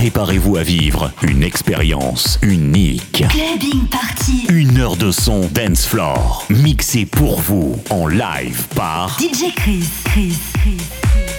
Préparez-vous à vivre une expérience unique. Une heure de son dance floor. Mixé pour vous en live par DJ Chris. Chris. Chris.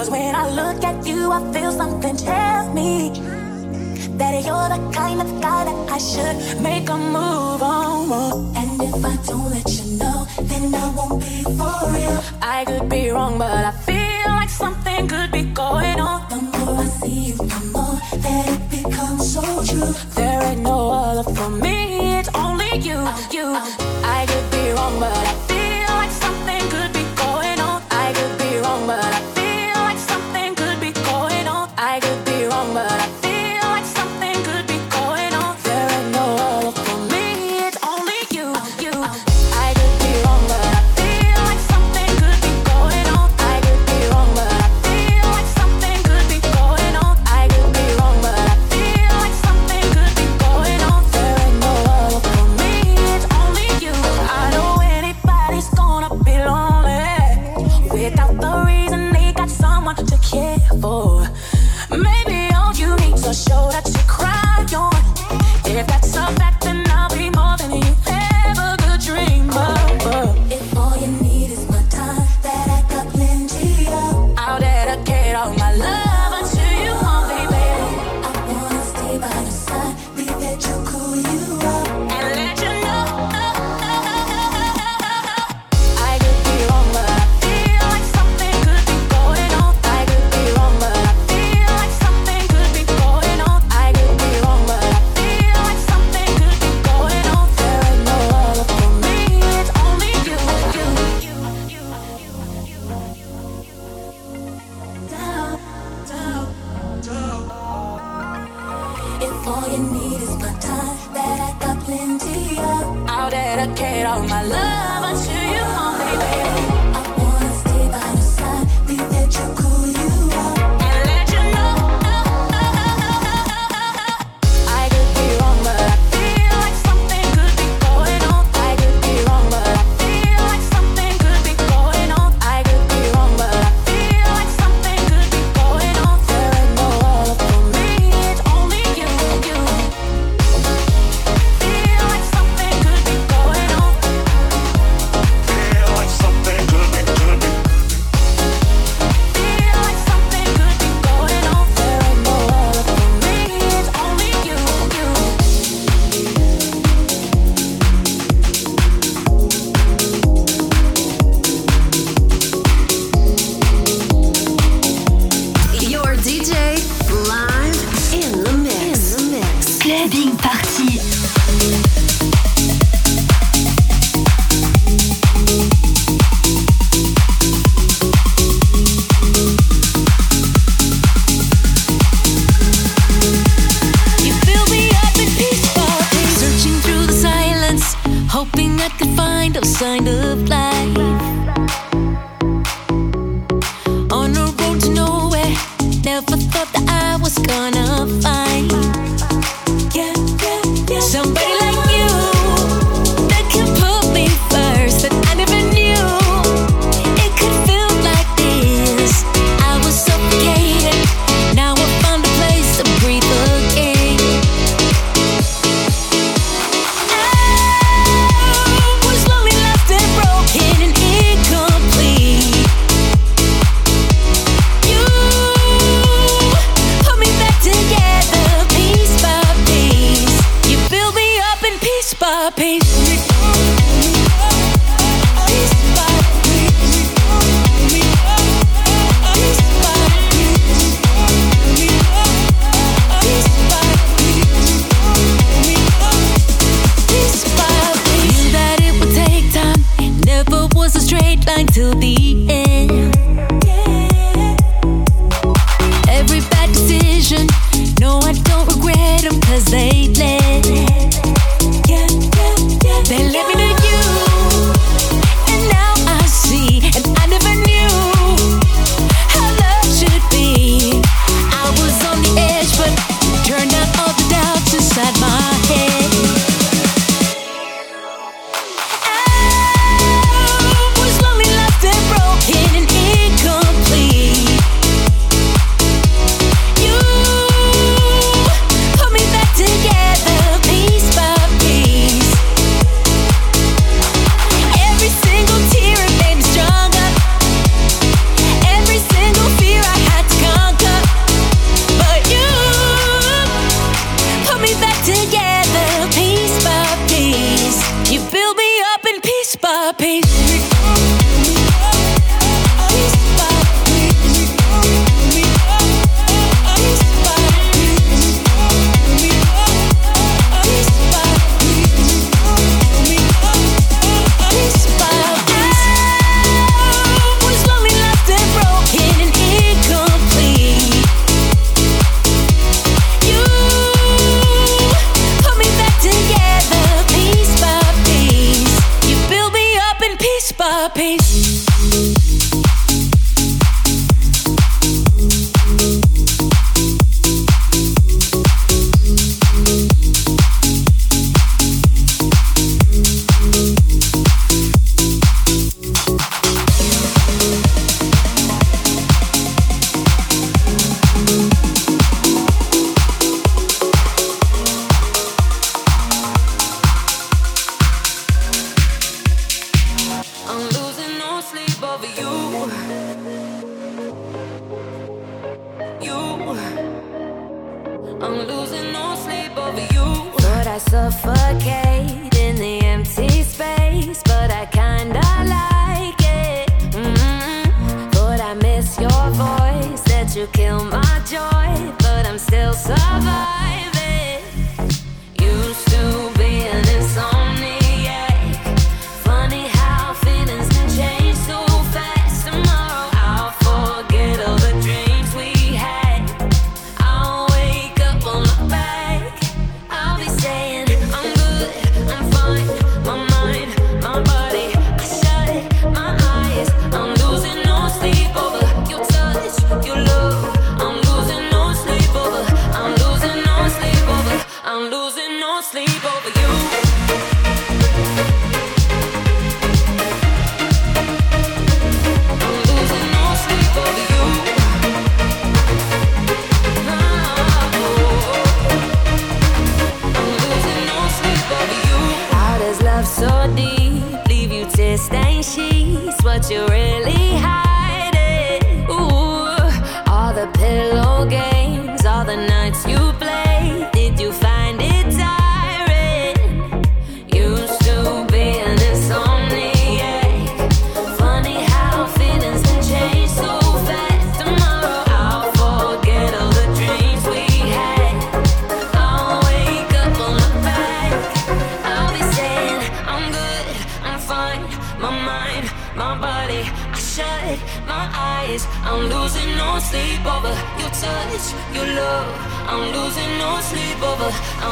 Cause when I look at you, I feel something tell me that you're the kind of guy that I should make a move on. And if I don't let you know, then I won't be for real. I could be wrong, but I feel like something could be going on. The more I see you, the more that it becomes so true. There ain't no other for me, it's only you. you. I could be wrong, but I back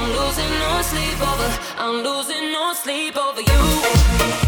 I'm losing no sleep over. I'm losing no sleep over you.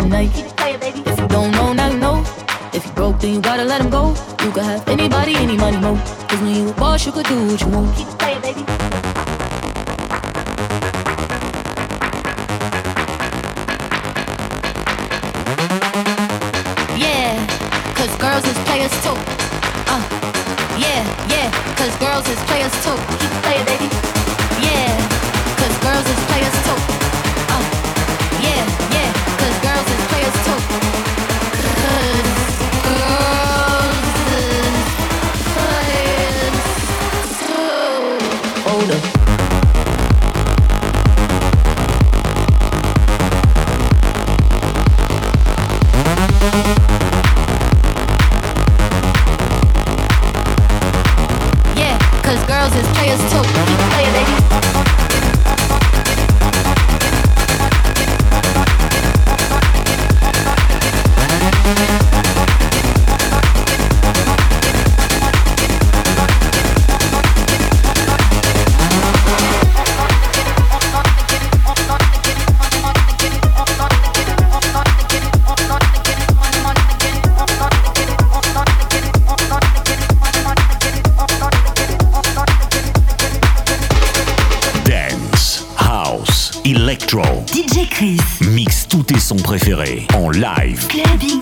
good night. If you don't know, now you know. If you broke, then you gotta let him go. You could have anybody, any money, mo. Cause when you a boss, you could do what you want. Cause girls is players too. Player, live. Clubbing.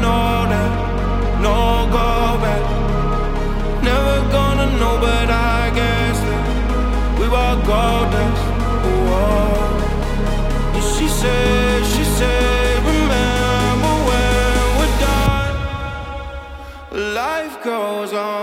Know that no go back. Never gonna know, but I guess that we were gold. Whoa. And she said, she said, remember when we're done, life goes on.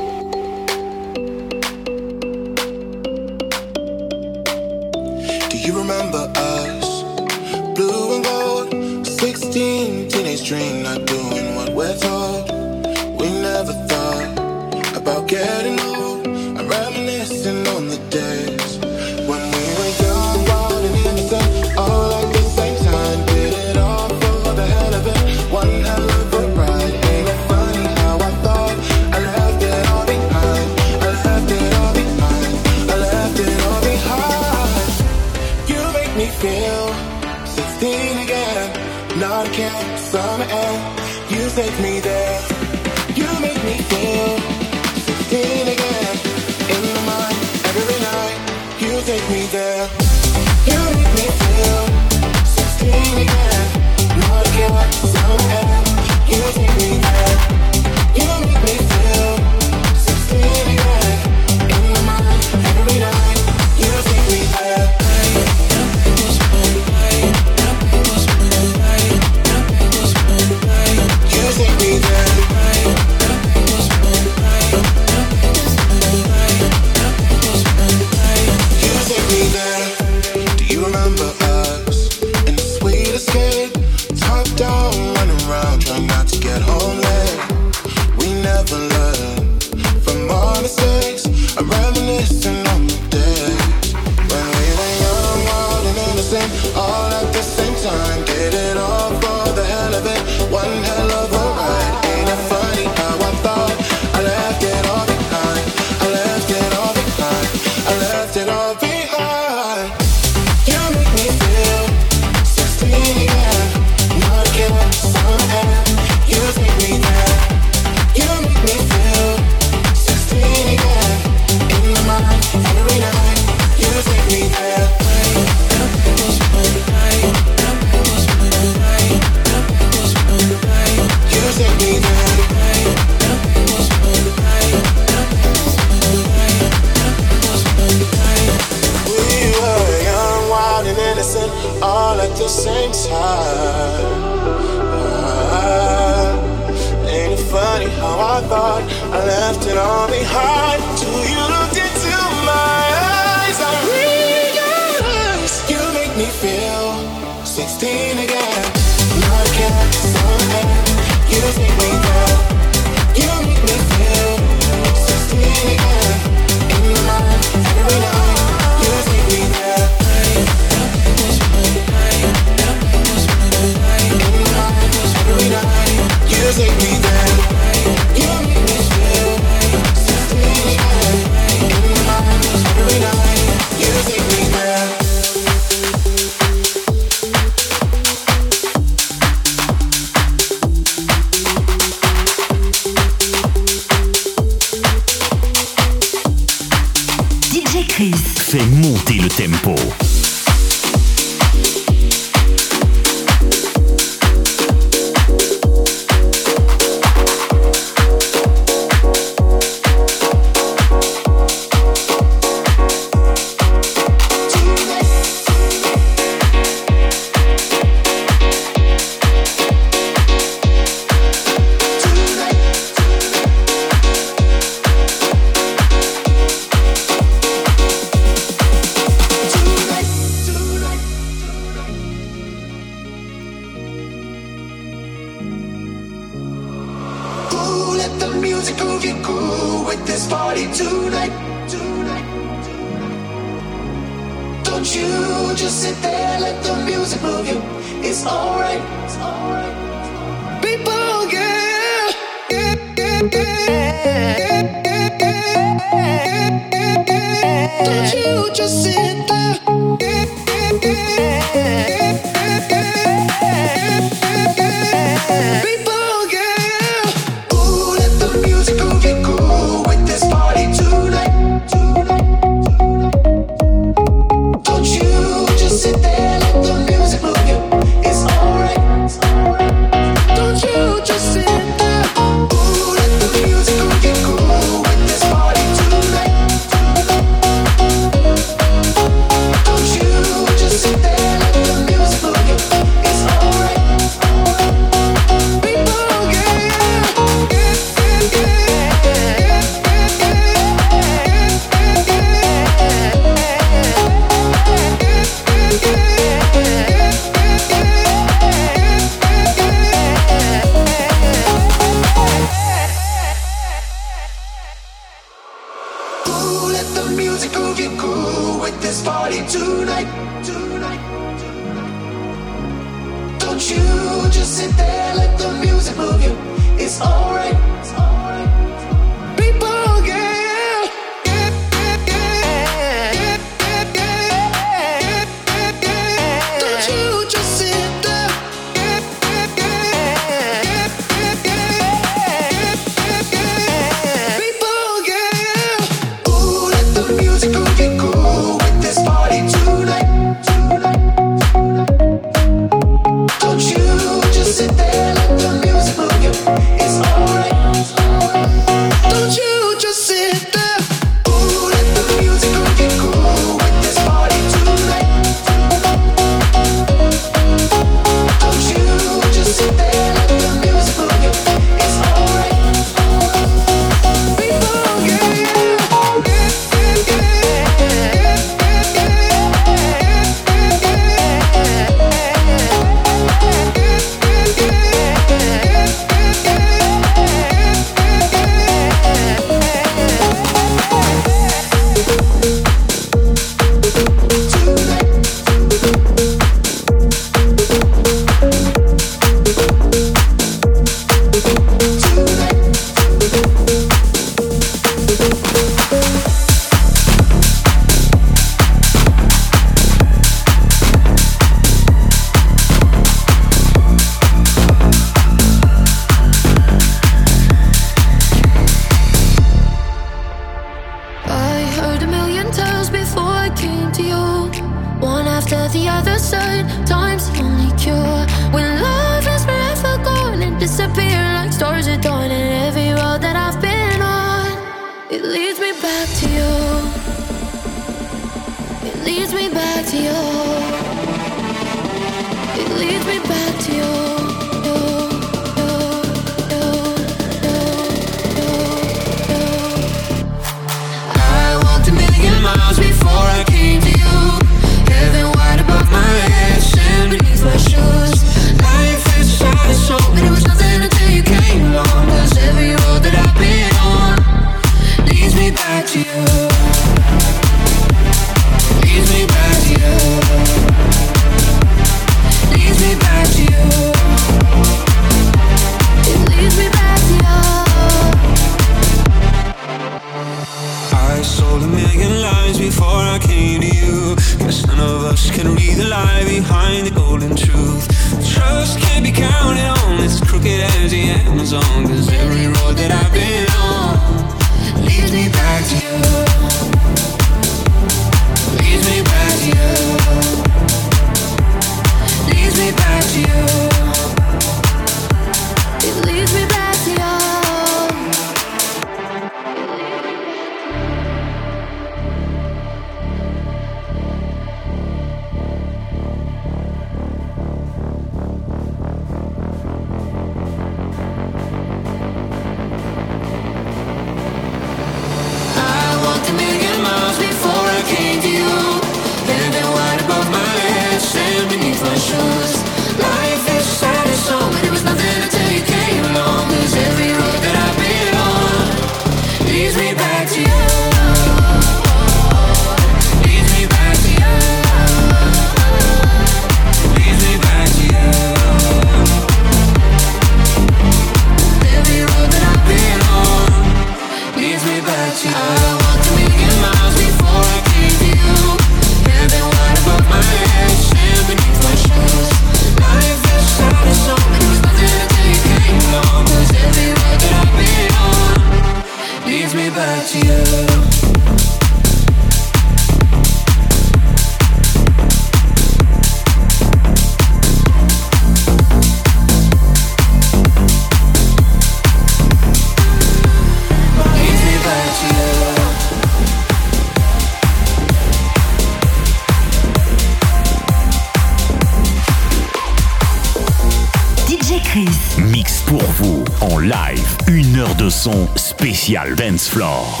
Spécial Dance Floor.